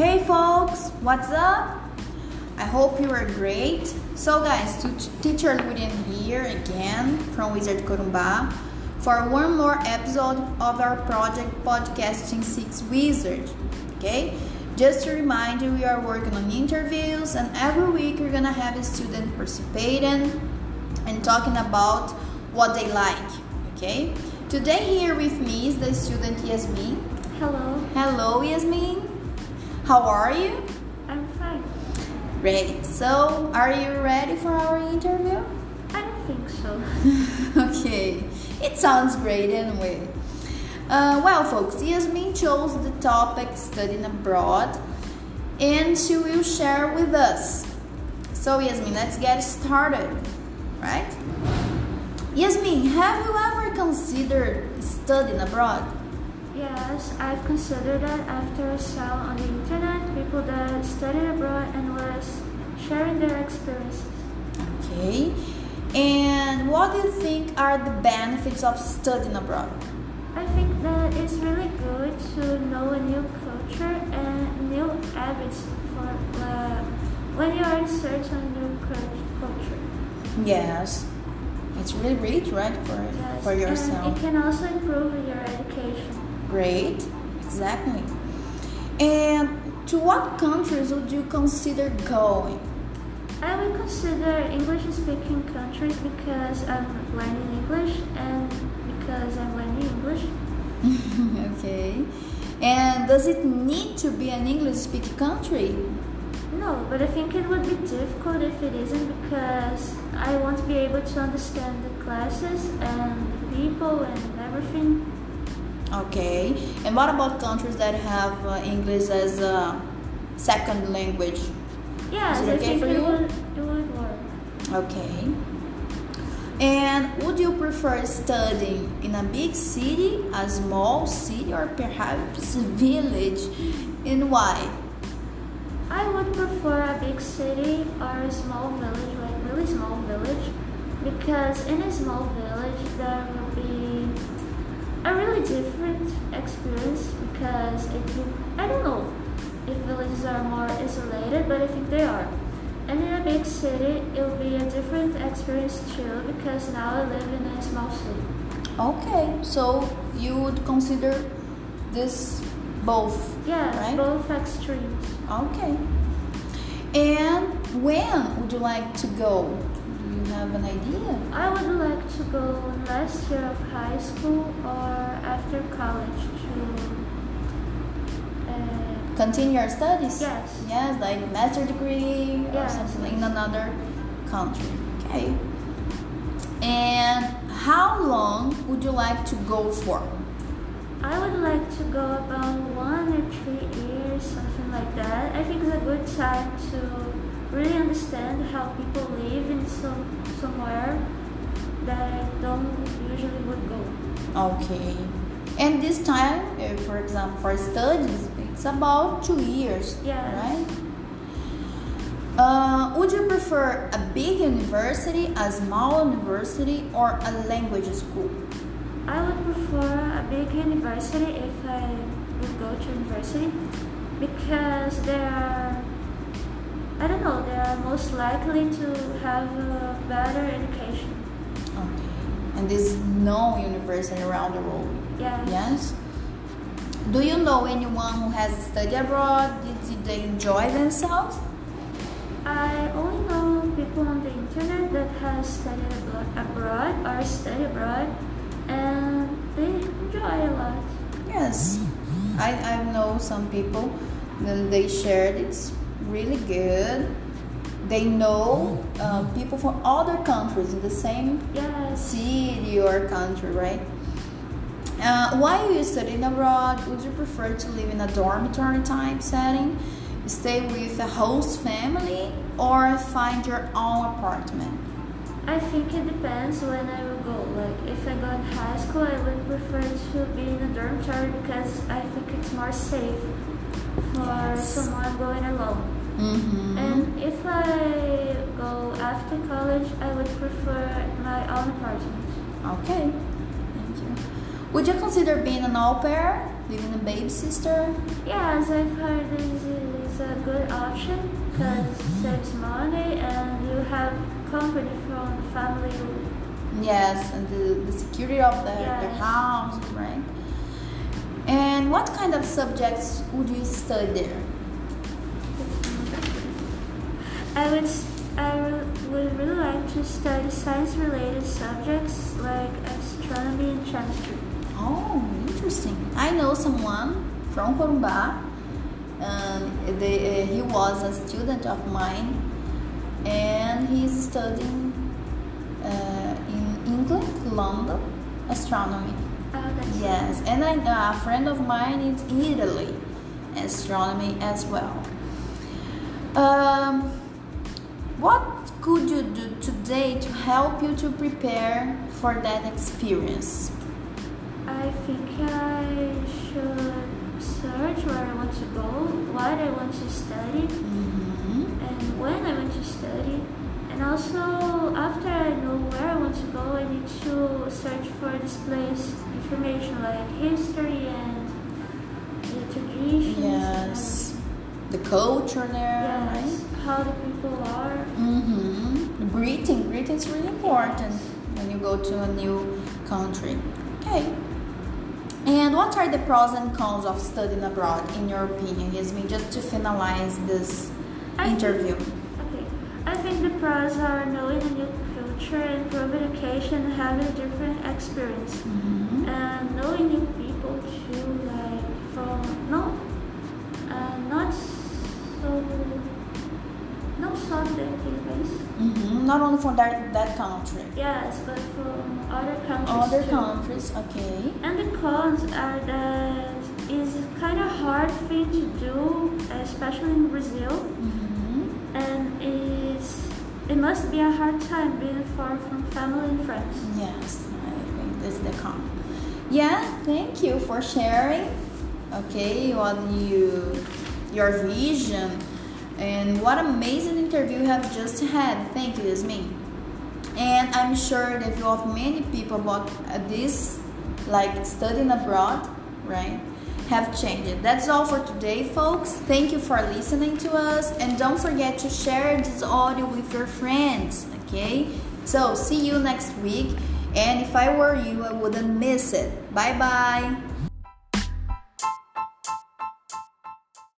Hey folks, what's up? I hope you are great. So guys, teacher William here again from Wizard Corumbá for one more episode of our project Podcasting 6 Wizard. Okay? Just to remind you, we are working on interviews and every week we're gonna have a student participating and talking about what they like. Okay? Today here with me is the student Yasmin. Hello. Hello Yasmin. How are you? I'm fine. Great. So, are you ready for our interview? I don't think so. okay. It sounds great anyway. Uh, well, folks, Yasmin chose the topic studying abroad and she will share with us. So, Yasmin, let's get started, right? Yasmin, have you ever considered studying abroad? Yes, I've considered that after I saw on the internet people that studied abroad and was sharing their experiences. Okay. And what do you think are the benefits of studying abroad? I think that it's really good to know a new culture and new habits for uh, when you are in search of a new culture. Yes. It's really rich, right, for, yes. for yourself. And it can also improve your education. Great, exactly. And to what countries would you consider going? I would consider English speaking countries because I'm learning English and because I'm learning English. okay. And does it need to be an English speaking country? No, but I think it would be difficult if it isn't because I won't be able to understand the classes and the people and everything. Okay. And what about countries that have uh, English as a second language? Yes, okay I think for you? would, it would work. Okay. And would you prefer studying in a big city, a small city, or perhaps a village? And why? I would prefer a big city or a small village, like really small village, because in a small village there will be a really different experience because it will, I don't know if villages are more isolated, but I think they are. And in a big city, it will be a different experience too because now I live in a small city. Okay, so you would consider this both? Yeah, right? both extremes. Okay. And when would you like to go? You have an idea? I would like to go last year of high school or after college to. Uh, Continue your studies? Yes. Yes, like master degree or Yes. something in another country. Okay. And how long would you like to go for? I would like to go about one or three years, something like that. I think it's a good time to really understand how people live in some somewhere that I don't usually would go. Okay. And this time, uh, for example, for studies, it's about two years, Yes. right? Uh, would you prefer a big university, a small university, or a language school? I would prefer a big university if I would go to university because they are, I don't know, they are most likely to have a better education. And there's no university around the world. Yes. Yes. Do you know anyone who has studied abroad? Did they enjoy themselves? I only know people on the internet that has studied abro- abroad or study abroad and they enjoy a lot. Yes. I, I know some people and they shared it's really good. They know uh, people from other countries in the same Yes. city or country, right? Uh, while you studying abroad, would you prefer to live in a dormitory type setting, stay with a host family, or find your own apartment? I think it depends when I will go. Like if I go in high school, I would prefer to be in a dormitory because I think it's more safe for Yes. someone going alone. Mm-hmm. And my own apartment. Okay, thank you. Would you consider being an au pair, living a baby sister? Yes, I've heard this is a good option because Mm-hmm. saves money and you have company from family. Yes, and the, the security of the, the house, right? And what kind of subjects would you study there? I would s- I re- would really like to study science related subjects like astronomy and chemistry. Oh, interesting. I know someone from Corumbá. Um, they, uh, he was a student of mine, and he's studying uh, in England, London, astronomy. Oh, Yes, and a friend of mine is in Italy, astronomy as well. Um, what could you do today to help you to prepare for that experience? I think I should search where I want to go, what I want to study, Mm-hmm. and when I want to study. And also, after I know where I want to go, I need to search for this place information like history and the traditions. Yes, the culture there, and, right? yes, how the people are. Mm-hmm. Greeting, greeting is really important when you go to a new country. Okay. And what are the pros and cons of studying abroad, in your opinion, Yasmin? Just to finalize this I think- interview. Okay, I think the pros are knowing a new culture, improving education, having a different experience. Mm-hmm. and knowing new people too, like from no, uh, not not so database. Mm-hmm. Not only from that, that country, Yes, but from other countries other too. countries, okay. And the cons are that it's kind of hard thing to do, especially in Brazil, Mm-hmm. and it's it must be a hard time being far from family and friends. Yes, I think this is the con. Yeah, thank you for sharing. Okay, what you your vision and what amazing interview you have just had. Thank you, Yasmin. And I'm sure that you have many people about this, like studying abroad, right? Have changed. That's all for today, folks. Thank you for listening to us, and don't forget to share this audio with your friends. Okay. So see you next week. And if I were you, I wouldn't miss it. Bye bye.